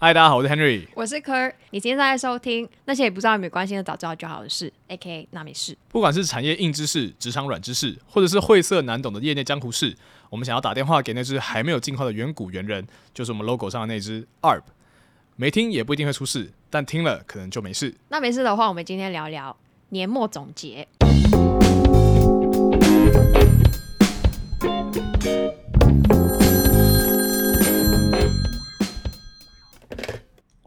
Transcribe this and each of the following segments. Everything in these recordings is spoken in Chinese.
嗨，大家好，我是 Henry。我是科儿，你今天在收听那些也不知道也没关系的早知道就好的事，A.K.A. 那没事。不管是产业硬知识、职场软知识，或者是晦涩难懂的业内江湖事，我们想要打电话给那只还没有进化的远古猿人，就是我们 logo 上的那只 ARB。没听也不一定会出事，但听了可能就没事。那没事的话，我们今天聊聊年末总结。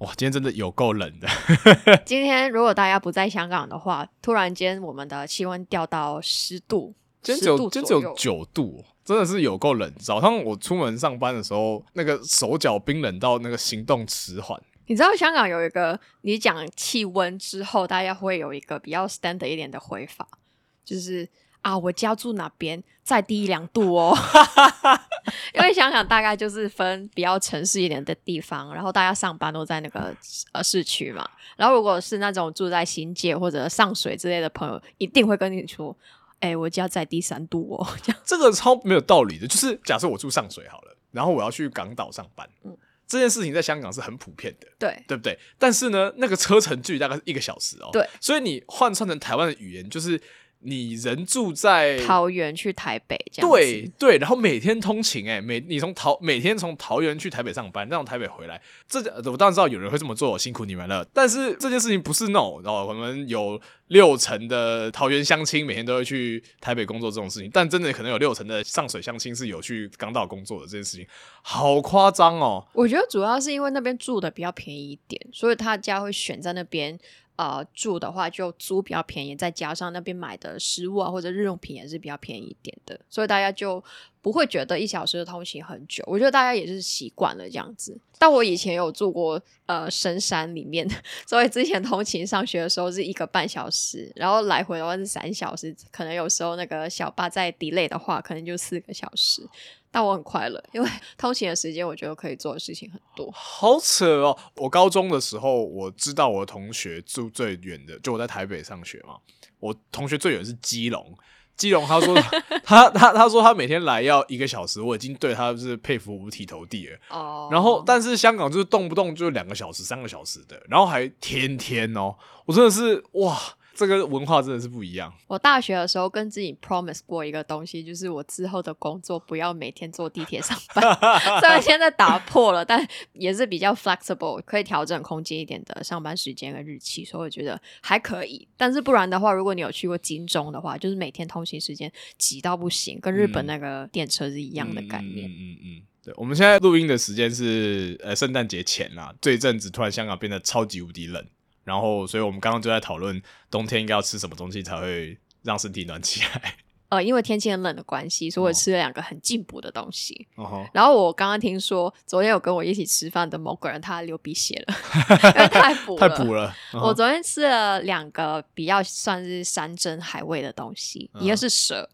哇，今天真的有够冷的。今天如果大家不在香港的话，突然间我们的气温掉到十度，今天只有10度今天只有左右九度，真的是有够冷。早上我出门上班的时候，那个手脚冰冷到那个行动迟缓。你知道香港有一个，你讲气温之后，大家会有一个比较 standard 一点的回法，就是啊，我家住哪边，再低两度哦。因为想想大概就是分比较城市一点的地方，然后大家上班都在那个呃市区嘛。然后如果是那种住在新界或者上水之类的朋友，一定会跟你说：“哎、我家在低三度哦。”这样这个超没有道理的，就是假设我住上水好了，然后我要去港岛上班，嗯这件事情在香港是很普遍的，对对不对？但是呢，那个车程距离大概是一个小时哦，对，所以你换算成台湾的语言，就是你人住在桃园去台北这样子。对对，然后每天通勤、哎，每你从桃每天从桃园去台北上班，再从台北回来，这呃我当然知道有人会这么做，辛苦你们了。但是这件事情不是 no，然后我们有六成的桃园乡亲每天都会去台北工作这种事情，但真的可能有六成的上水乡亲是有去港岛工作的这件事情，好夸张哦。我觉得主要是因为那边住的比较便宜一点，所以他家会选在那边。呃，住的话就租比较便宜，再加上那边买的食物啊或者日用品也是比较便宜一点的，所以大家就不会觉得一小时的通勤很久。我觉得大家也是习惯了这样子。但我以前有住过呃深山里面，所以之前通勤上学的时候是一个半小时，然后来回的话是三小时，可能有时候那个小巴在 delay 的话，可能就四个小时。但我很快乐，因为 通勤的时间我觉得可以做的事情很多。好扯哦！我高中的时候，我知道我同学住最远的，就我在台北上学嘛。我同学最远是基隆，基隆他说他他他说他每天来要一个小时，我已经对他是佩服五体投地了。哦然后，但是香港就是动不动就两个小时、三个小时的，然后还天天哦，我真的是哇，这个文化真的是不一样。我大学的时候跟自己 promise 过一个东西，就是我之后的工作不要每天坐地铁上班。虽然现在打破了，但也是比较 flexible，可以调整空间一点的上班时间跟日期，所以我觉得还可以。但是不然的话，如果你有去过金钟的话，就是每天通勤时间挤到不行，跟日本那个电车是一样的概念。嗯嗯嗯。对，我们现在录音的时间是呃圣诞节前啦，这一阵子突然香港变得超级无敌冷，然后所以我们刚刚就在讨论冬天应该要吃什么东西才会让身体暖起来。呃，因为天气很冷的关系，所以我哦吃了两个很进补的东西。哦，然后我刚刚听说，昨天有跟我一起吃饭的某个人，他流鼻血了，因为太补了。太补了。我昨天吃了两个比较算是山珍海味的东西，嗯一个是蛇，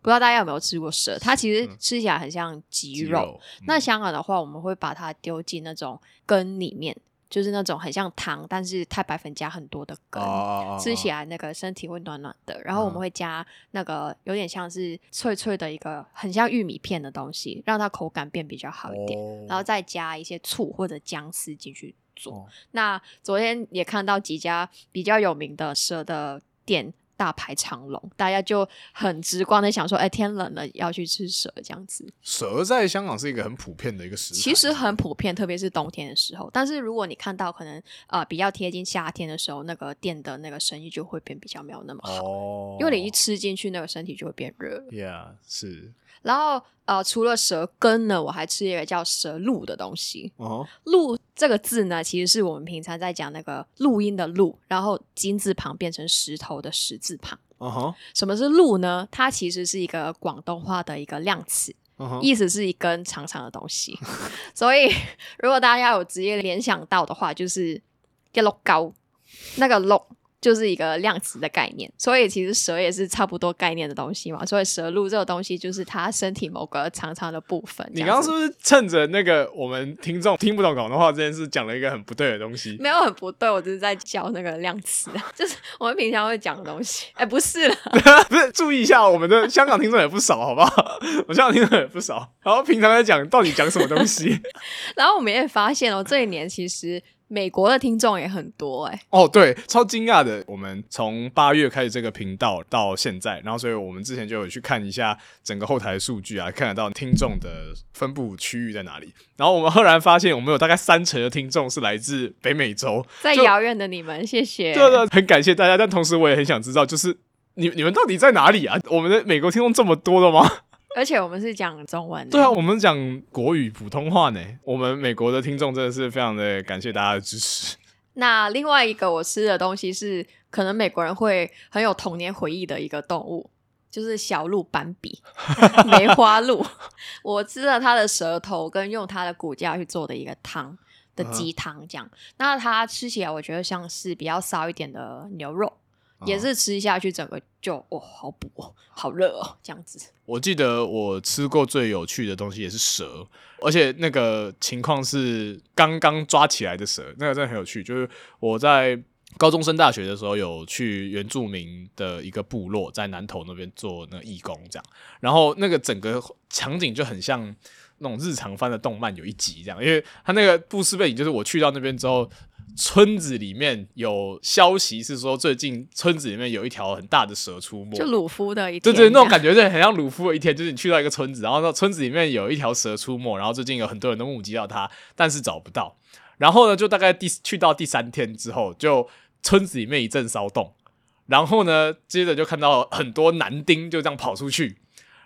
不知道大家有没有吃过蛇？它其实吃起来很像鸡肉。那香港的话，我们会把它丢进那种羹里面，就是那种很像糖，但是太白粉加很多的羹。哦吃起来那个身体会暖暖的，然后我们嗯会加那个有点像是脆脆的一个很像玉米片的东西，让它口感变比较好一点，哦然后再加一些醋或者姜丝进去做。哦那昨天也看到几家比较有名的蛇的店大排长龙，大家就很直观的想说，哎，天冷了要去吃蛇这样子。蛇在香港是一个很普遍的一个食材，其实很普遍，特别是冬天的时候。但是如果你看到可能呃比较贴近夏天的时候，那个店的那个生意就会变比较没有那么好，哦，因为你一吃进去，那个身体就会变热。，Yeah，是然后呃，除了蛇羹呢，我还吃一个叫蛇露的东西。哦，录这个字呢，其实是我们平常在讲那个录音的录，然后金字旁变成石头的石字旁。什么是录呢？它其实是一个广东话的一个量词，意思是一根长长的东西。所以如果大家有直接联想到的话，就是一碌高，那个碌就是一个量词的概念，所以其实蛇也是差不多概念的东西嘛。所以蛇鹿这个东西就是它身体某个长长的部分。你刚刚是不是趁着那个我们听众听不懂广东话这件事，讲了一个很不对的东西？没有很不对，我只是在教那个量词，就是我们平常会讲的东西。哎，不是了，不是，注意一下，我们的香港听众也不少，好不好？我香港听众也不少，然后平常在讲到底讲什么东西。然后我们也发现哦，这一年其实。美国的听众也很多哎，哦对，超惊讶的。我们从八月开始这个频道到现在，然后所以我们之前就有去看一下整个后台数据啊，看得到听众的分布区域在哪里。然后我们赫然发现，我们有大概三成的听众是来自北美洲，在遥远的你们，谢谢。对对，很感谢大家。但同时我也很想知道，就是你你们到底在哪里啊？我们的美国听众这么多的吗？而且我们是讲中文，对啊，我们讲国语普通话呢。我们美国的听众真的是非常的感谢大家的支持。那另外一个我吃的东西是，可能美国人会很有童年回忆的一个动物，就是小鹿斑比，梅花鹿。我吃了它的舌头，跟用它的骨架去做的一个汤的鸡汤，这样。那它吃起来，我觉得像是比较骚一点的牛肉。也是吃下去，整个就哦，好补哦，好热哦，这样子。我记得我吃过最有趣的东西也是蛇，而且那个情况是刚刚抓起来的蛇，那个真的很有趣。就是我在高中升大学的时候，有去原住民的一个部落，在南投那边做那个义工，这样。然后那个整个场景就很像那种日常番的动漫有一集这样，因为他那个故事背景就是我去到那边之后。村子里面有消息是说，最近村子里面有一条很大的蛇出没，就鲁夫的一天对对，那种感觉就，很像鲁夫的一天，就是你去到一个村子，然后那村子里面有一条蛇出没，然后最近有很多人都目击到它，但是找不到。然后呢，就大概第去到第三天之后，就村子里面一阵骚动，然后呢，接着就看到很多男丁就这样跑出去，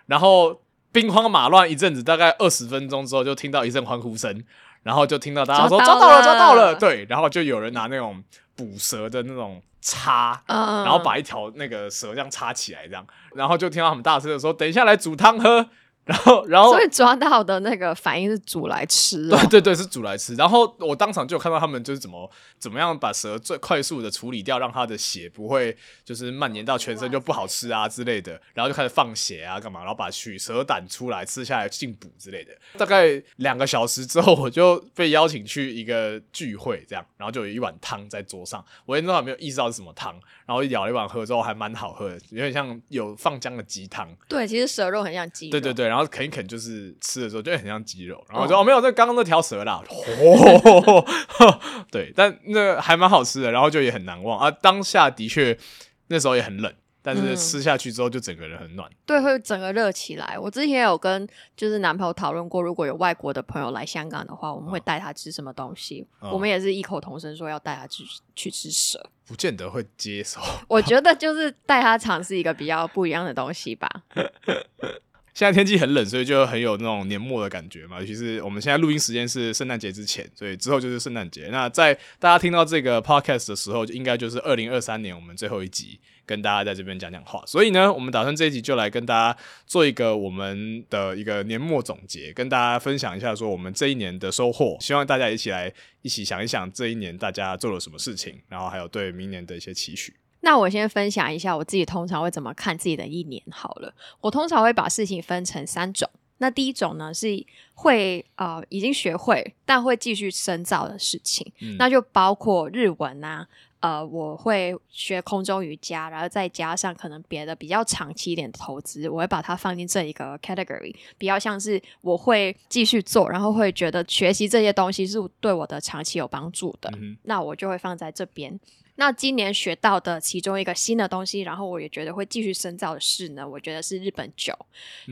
然后兵荒马乱一阵子，大概二十分钟之后，就听到一阵欢呼声。然后就听到大家说抓到了，抓到了，对，然后就有人拿那种捕蛇的那种叉，然后把一条那个蛇这样插起来，这样，然后就听到他们大声的说：“等一下来煮汤喝。”然后，然后，所以抓到的那个反应是煮来吃。对对对，是煮来吃。然后我当场就看到他们就是怎么怎么样把蛇最快速的处理掉，让它的血不会就是蔓延到全身就不好吃啊之类的。然后就开始放血啊，干嘛？然后把取蛇胆出来吃下来进补之类的。大概两个小时之后，我就被邀请去一个聚会，这样，然后就有一碗汤在桌上。我那时候没有意识到是什么汤，然后舀了一碗喝之后还蛮好喝的，有点像有放姜的鸡汤。对，其实蛇肉很像鸡。对对对，然后。然后啃一啃，就是吃的时候就很像鸡肉。然后我说：“哦，没有，这刚刚那条蛇啦。”哦，对，但那还蛮好吃的。然后就也很难忘啊。当下的确那时候也很冷。但是吃下去之后，就整个人很暖，对，会整个热起来。我之前有跟就是男朋友讨论过，如果有外国的朋友来香港的话，我们会带他吃什么东西。我们也是异口同声说要带他去去吃蛇，不见得会接受。我觉得就是带他尝试一个比较不一样的东西吧。现在天气很冷，所以就很有那种年末的感觉嘛。尤其是我们现在录音时间是圣诞节之前，所以之后就是圣诞节。那在大家听到这个 podcast 的时候，就应该就是二零二三年我们最后一集跟大家在这边讲讲话。所以呢，我们打算这一集就来跟大家做一个我们的一个年末总结，跟大家分享一下说我们这一年的收获。希望大家一起来一起想一想这一年大家做了什么事情，然后还有对明年的一些期许。那我先分享一下我自己通常会怎么看自己的一年好了。我通常会把事情分成三种。那第一种呢是会呃已经学会但会继续深造的事情，那就包括日文啊，呃我会学空中瑜伽，然后再加上可能别的比较长期一点的投资，我会把它放进这一个 category，比较像是我会继续做，然后会觉得学习这些东西是对我的长期有帮助的，那我就会放在这边。那今年学到的其中一个新的东西，然后我也觉得会继续深造的事呢，我觉得是日本酒。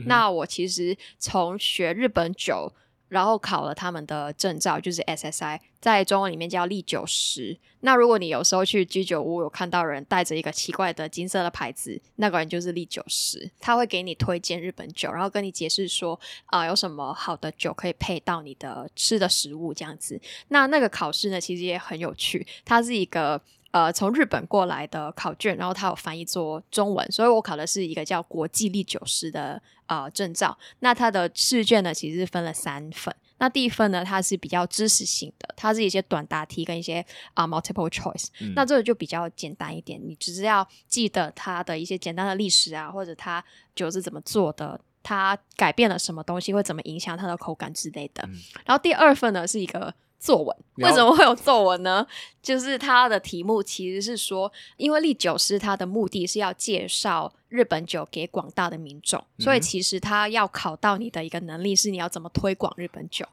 那我其实从学日本酒，然后考了他们的证照，就是 SSI，在中文里面叫利酒师。那如果你有时候去居酒屋有看到人带着一个奇怪的金色的牌子，那个人就是利酒师，他会给你推荐日本酒，然后跟你解释说啊有什么好的酒可以配到你的吃的食物这样子。那那个考试呢，其实也很有趣，它是一个。呃，从日本过来的考卷，然后它有翻译做中文，所以我考的是一个叫国际历酒师的呃证照。那它的试卷呢，其实是分了三份。那第一份呢，它是比较知识性的，它是一些短答题跟一些啊、multiple choice。嗯那这个就比较简单一点，你只是要记得它的一些简单的历史啊，或者它酒是怎么做的，它改变了什么东西，会怎么影响它的口感之类的。嗯然后第二份呢是一个作文，为什么会有作文呢？就是它的题目其实是说，因为历酒师他的目的是要介绍日本酒给广大的民众，所以嗯其实他要考到你的一个能力是你要怎么推广日本酒，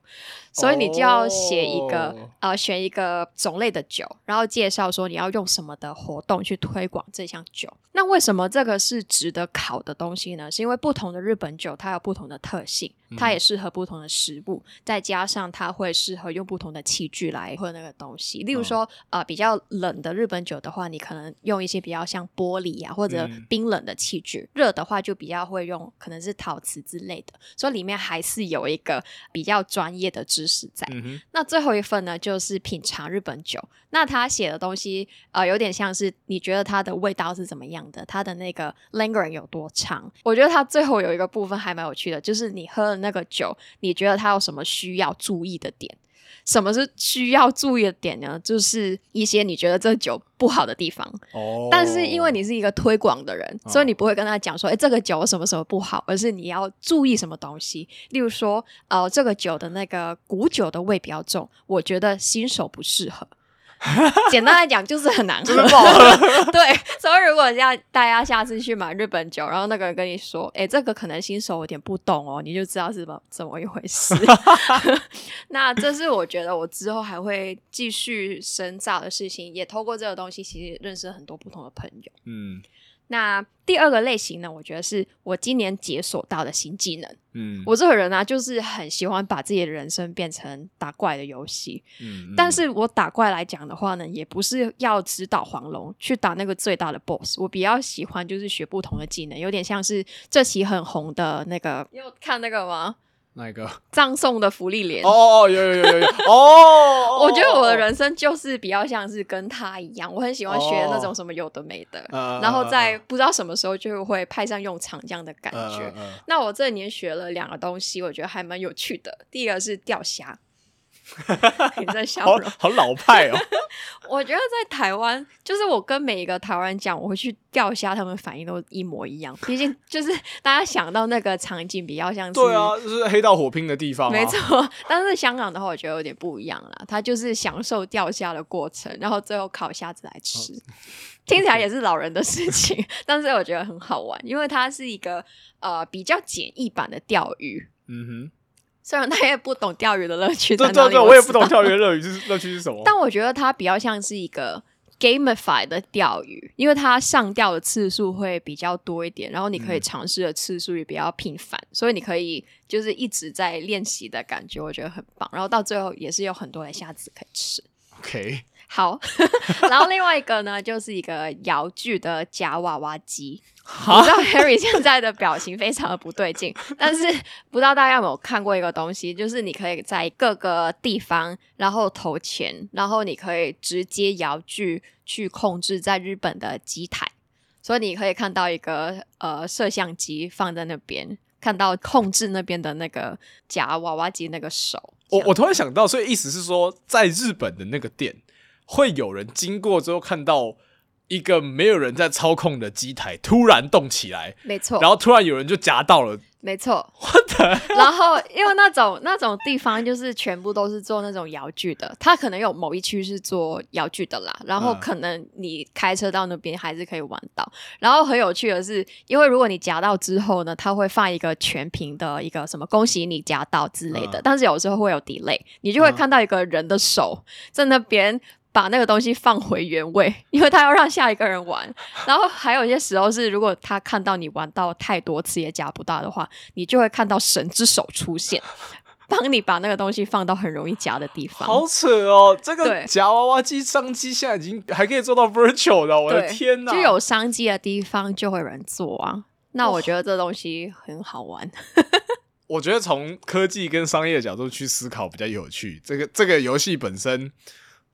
所以你就要写一个、哦呃选一个种类的酒，然后介绍说你要用什么的活动去推广这项酒。那为什么这个是值得考的东西呢？是因为不同的日本酒它有不同的特性，它也适合不同的食物，再加上它会适合用不同的器具来喝那个东西。例如说，呃，比较冷的日本酒的话，你可能用一些比较像玻璃啊或者嗯冰冷的器具；热的话就比较会用可能是陶瓷之类的。所以里面还是有一个比较专业的知识在。嗯，那最后一份呢，就是品尝日本酒。那他写的东西，呃，有点像是你觉得它的味道是怎么样的，它的那个 lingering 有多长。我觉得它最后有一个部分还蛮有趣的，就是你喝了那个酒，你觉得它有什么需要注意的点？什么是需要注意的点呢？就是一些你觉得这酒不好的地方，哦，但是因为你是一个推广的人，哦所以你不会跟他讲说，哎、这个酒什么什么不好，而是你要注意什么东西。例如说，呃，这个酒的那个古酒的味比较重，我觉得新手不适合。简单来讲，就是很难喝。对，所以如果要大家下次去买日本酒，然后那个人跟你说，哎、这个可能新手有点不懂哦，你就知道是怎么怎么一回事。那这是我觉得我之后还会继续深造的事情，也透过这个东西，其实认识了很多不同的朋友。嗯那第二个类型呢，我觉得是我今年解锁到的新技能。嗯，我这个人啊，就是很喜欢把自己的人生变成打怪的游戏。嗯，但是我打怪来讲的话呢，也不是要指导黄龙去打那个最大的 BOSS，我比较喜欢就是学不同的技能，有点像是这期很红的那个，你有看那个吗？哪一个？葬送的福利连。哦哦，有有有有有 哦，我觉得我的人，生就是比较像是跟他一样，我很喜欢学那种什么有的没的，呃然后在不知道什么时候就会派上用场这样的感觉。那我这年学了两个东西，我觉得还蛮有趣的。第一个是钓虾，你在笑好容。好老派哦，我觉得在台湾，就是我跟每一个台湾人讲我会去钓虾，他们反应都一模一样。毕竟就是大家想到那个场景比较像是对啊，就是黑道火拼的地方，没，错，但是香港的话，我觉得有点不一样啦。他就是享受钓虾的过程，然后最后烤虾子来吃，听起来也是老人的事情，但是我觉得很好玩，因为它是一个呃比较简易版的钓鱼。嗯虽然他也不懂钓鱼的乐趣对对对，我也不懂钓鱼的乐趣是乐趣是什么，但我觉得它比较像是一个 gamify 的钓鱼，因为它上钓的次数会比较多一点，然后你可以嗯尝试的次数也比较频繁，所以你可以就是一直在练习的感觉，我觉得很棒。然后到最后也是有很多的虾子可以吃。OK，好，然后另外一个呢，就是一个摇具的夹娃娃机。我知道 Harry 现在的表情非常的不对劲，但是不知道大家有没有看过一个东西，就是你可以在各个地方，然后投钱，然后你可以直接摇具去控制在日本的机台，所以你可以看到一个呃摄像机放在那边，看到控制那边的那个夹娃娃机那个手。我我突然想到，所以意思是说，在日本的那个店，会有人经过之后看到一个没有人在操控的机台突然动起来，没错，然后突然有人就夹到了，没错。然后因为那种那种地方就是全部都是做那种摇具的，它可能有某一区是做摇具的啦，然后嗯。可能你开车到那边还是可以玩到。然后很有趣的是，因为如果你夹到之后呢，它会放一个全屏的一个什么恭喜你夹到之类的，嗯。但是有时候会有 delay，你就会嗯。看到一个人的手在那边。把那个东西放回原位，因为他要让下一个人玩。然后还有一些时候是，如果他看到你玩到太多次也夹不到的话，你就会看到神之手出现，帮你把那个东西放到很容易夹的地方。好扯哦！这个对夹娃娃机商机现在已经还可以做到 virtual 的，我的天哪！就有商机的地方就会有人做啊。那我觉得这东西很好玩。我觉得从科技跟商业角度去思考比较有趣。这个这个游戏本身，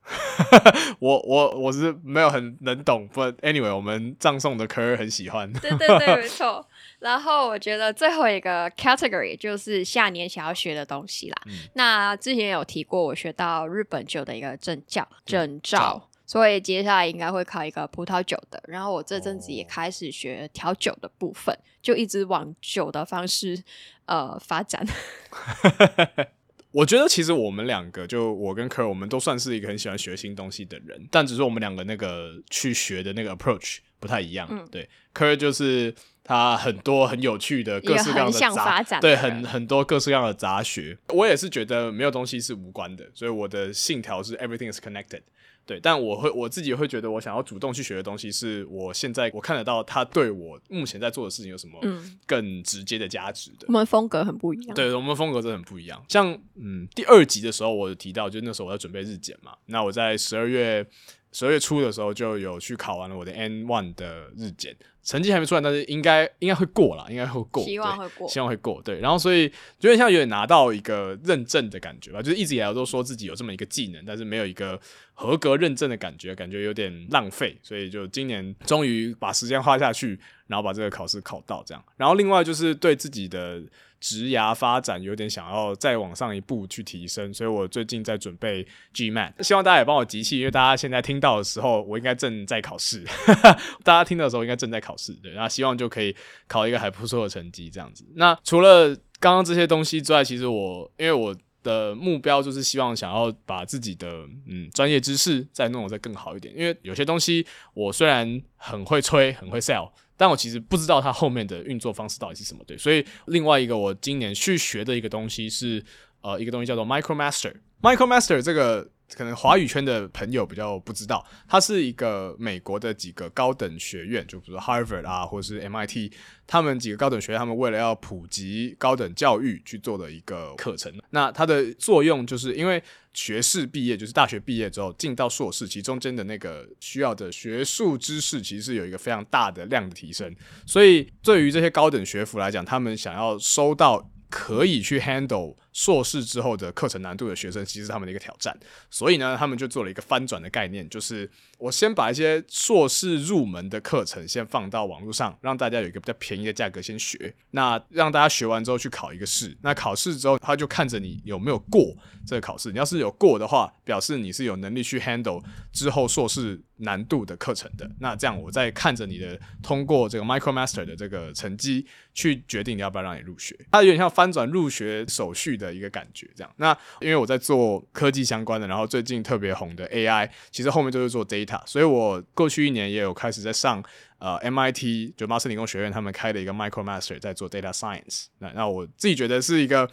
我我我是没有很能懂，不，anyway，我们葬送的科很喜欢。对对对，没错。然后我觉得最后一个 category 就是下年想要学的东西啦。嗯那之前有提过，我学到日本酒的一个证教证照照，所以接下来应该会考一个葡萄酒的。然后我这阵子也哦开始学调酒的部分，就一直往酒的方式呃发展。我觉得其实我们两个，就我跟科尔，我们都算是一个很喜欢学新东西的人，但只是我们两个那个去学的那个 approach 不太一样。嗯对，科尔就是他很多很有趣的各式各样的杂对，很很多各式各样的杂学。我也是觉得没有东西是无关的，所以我的信条是 everything is connected。对，但我会我自己会觉得，我想要主动去学的东西，是我现在我看得到它对我目前在做的事情有什么嗯更直接的价值的我。们风格很不一样。对，我们风格真的很不一样。像嗯，第二集的时候，我有提到，就那时候我在准备日检嘛，那我在十二月十二月初的时候就有去考完了我的 N one 的日检，成绩还没出来，但是应该应该会过了，应该会过，希望会过希望会过。对，然后所以有点像有点拿到一个认证的感觉吧，就是一直以来都说自己有这么一个技能，但是没有一个合格认证的感觉，感觉有点浪费，所以就今年终于把时间花下去，然后把这个考试考到这样。然后另外就是对自己的职涯发展有点想要再往上一步去提升，所以我最近在准备 GMAT，希望大家也帮我集气，因为大家现在听到的时候，我应该正在考试，大家听到的时候应该正在考试，对，然后希望就可以考一个还不错的成绩这样子。那除了刚刚这些东西之外，其实我因为我的目标就是希望想要把自己的嗯专业知识再弄得再更好一点，因为有些东西我虽然很会吹，很会 sell，但我其实不知道它后面的运作方式到底是什么。对，所以另外一个我今年去学的一个东西是呃一个东西叫做 MicroMaster。MicroMaster 这个可能华语圈的朋友比较不知道，它是一个美国的几个高等学院，就比如说 Harvard 啊，或者是 MIT，他们几个高等学院，他们为了要普及高等教育去做的一个课程。那它的作用就是因为学士毕业，就是大学毕业之后进到硕士，其中间的那个需要的学术知识，其实是有一个非常大的量的提升。所以对于这些高等学府来讲，他们想要收到可以去 handle 硕士之后的课程难度的学生，其实是他们的一个挑战。所以呢，他们就做了一个翻转的概念，就是我先把一些硕士入门的课程先放到网络上，让大家有一个比较便宜的价格先学。那让大家学完之后去考一个试，那考试之后他就看着你有没有过这个考试。你要是有过的话，表示你是有能力去 handle 之后硕士难度的课程的。那这样我再看着你的通过这个 MicroMaster 的这个成绩，去决定你要不要让你入学。它有点像翻转入学手续的一个感觉，这样。那因为我在做科技相关的，然后最近特别红的 AI，其实后面就是做 data，所以我过去一年也有开始在上呃 MIT 就麻省理工学院他们开的一个 MicroMaster 在做 data science。那那我自己觉得是一个。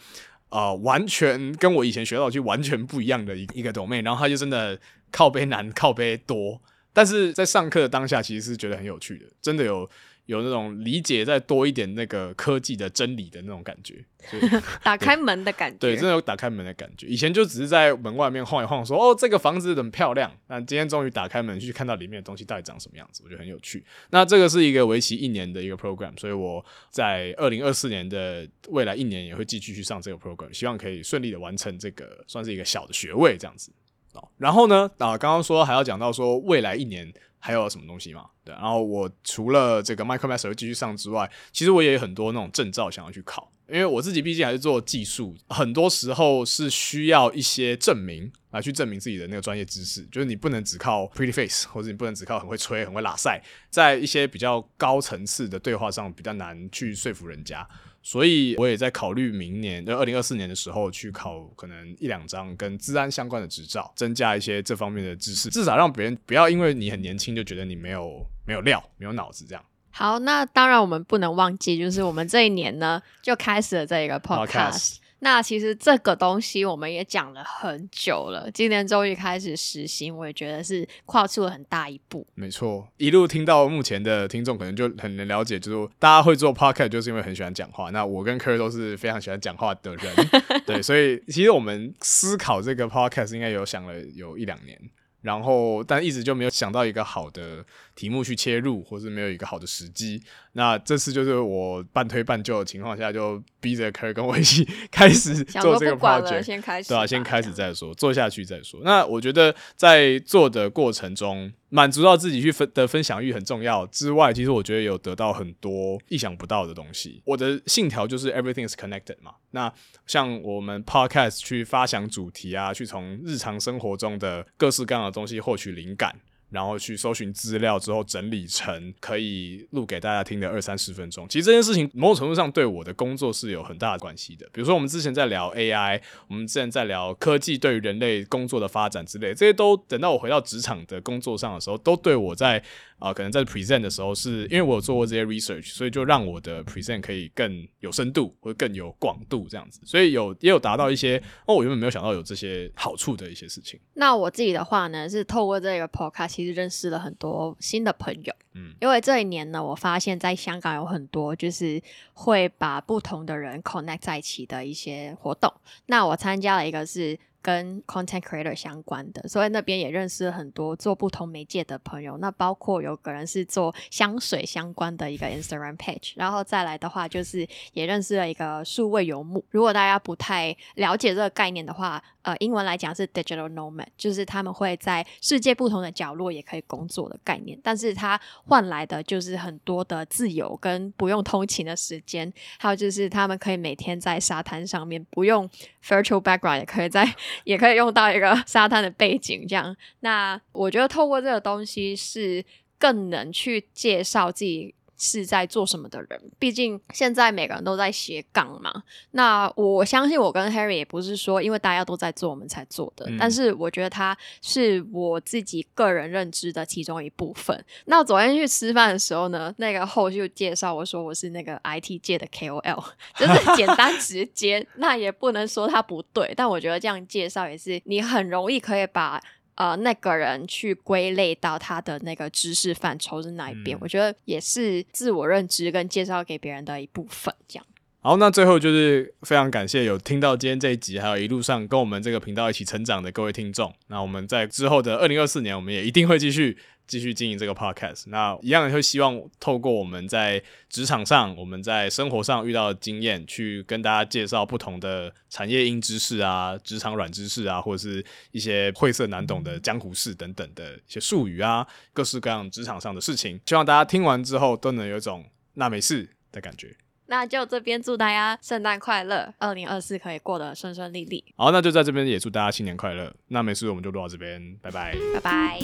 呃，完全跟我以前学到的就完全不一样的一一个 domain，然后他就真的靠背难，靠背多，但是在上课的当下，其实是觉得很有趣的，真的有有那种理解再多一点那个科技的真理的那种感觉，打开门的感 觉。对，真的有打开门的感觉。以前就只是在门外面晃一晃说哦，这个房子很漂亮。那今天终于打开门去看到里面的东西到底长什么样子，我觉得很有趣。那这个是一个为期一年的一个 program，所以我在二零二四年的未来一年也会继续去上这个 program，希望可以顺利的完成这个算是一个小的学位这样子。哦，然后呢，啊，刚刚说还要讲到说未来一年还有什么东西嘛？对，然后我除了这个 MicroMaster 继续上之外，其实我也有很多那种证照想要去考，因为我自己毕竟还是做技术，很多时候是需要一些证明来去证明自己的那个专业知识，就是你不能只靠 pretty face，或者你不能只靠很会吹、很会拉塞，在一些比较高层次的对话上比较难去说服人家。所以我也在考虑明年，就二零二四年的时候去考可能一两张跟治安相关的执照，增加一些这方面的知识，至少让别人不要因为你很年轻就觉得你没有没有料、没有脑子这样。好，那当然我们不能忘记，就是我们这一年呢就开始了这一个 podcast。那其实这个东西我们也讲了很久了，今年终于开始实行，我也觉得是跨出了很大一步。没错，一路听到目前的听众可能就很能了解，就是大家会做 podcast 就是因为很喜欢讲话。那我跟 Kerr 都是非常喜欢讲话的人，对，所以其实我们思考这个 podcast 应该有想了有一两年，然后但一直就没有想到一个好的题目去切入，或是没有一个好的时机。那这次就是我半推半就的情况下，就逼着 Kerr 跟我一起开始做这个，project。先开始吧，对啊，先开始再说，做下去再说。那我觉得在做的过程中，满足到自己去分的分享欲很重要之外，其实我觉得有得到很多意想不到的东西。我的信条就是 everything is connected 嘛。那像我们 podcast 去发想主题啊，去从日常生活中的各式各样的东西获取灵感。然后去搜寻资料之后整理成可以录给大家听的二三十分钟。其实这件事情某种程度上对我的工作是有很大的关系的。比如说我们之前在聊 AI，我们之前在聊科技对于人类工作的发展之类，这些都等到我回到职场的工作上的时候，都对我在啊、可能在 present 的时候是，因为我有做过这些 research，所以就让我的 present 可以更有深度或者更有广度这样子，所以有也有达到一些哦，我原本没有想到有这些好处的一些事情。那我自己的话呢，是透过这个 podcast，其实认识了很多新的朋友。嗯，因为这一年呢，我发现在香港有很多就是会把不同的人 connect 在一起的一些活动。那我参加了一个是跟 content creator 相关的，所以那边也认识了很多做不同媒介的朋友。那包括有个人是做香水相关的一个 Instagram page，然后再来的话就是也认识了一个数位游牧。如果大家不太了解这个概念的话，呃，英文来讲是 digital nomad，就是他们会在世界不同的角落也可以工作的概念，但是它换来的就是很多的自由跟不用通勤的时间，还有就是他们可以每天在沙滩上面不用 virtual background，也可以在 也可以用到一个沙滩的背景这样。那我觉得透过这个东西是更能去介绍自己。是在做什么的人？毕竟现在每个人都在斜杠嘛。那我相信我跟 Harry 也不是说因为大家都在做我们才做的，嗯但是我觉得他是我自己个人认知的其中一部分。那昨天去吃饭的时候呢，那个后续介绍我说我是那个 IT 界的 KOL，就是简单直接，那也不能说他不对，但我觉得这样介绍也是你很容易可以把。呃，那个人去归类到他的那个知识范畴是哪一边，嗯我觉得也是自我认知跟介绍给别人的一部分。这样，好，那最后就是非常感谢有听到今天这一集，还有一路上跟我们这个频道一起成长的各位听众。那我们在之后的二零二四年，我们也一定会继续继续经营这个 podcast。那一样也会希望透过我们在职场上、我们在生活上遇到的经验，去跟大家介绍不同的产业硬知识啊、职场软知识啊，或者是一些晦涩难懂的江湖事等等的一些术语啊，各式各样职场上的事情。希望大家听完之后都能有一种那没事的感觉。那就这边祝大家圣诞快乐，二零二四可以过得顺顺利利，好，那就在这边也祝大家新年快乐。那没事，我们就录到这边，拜拜。拜拜。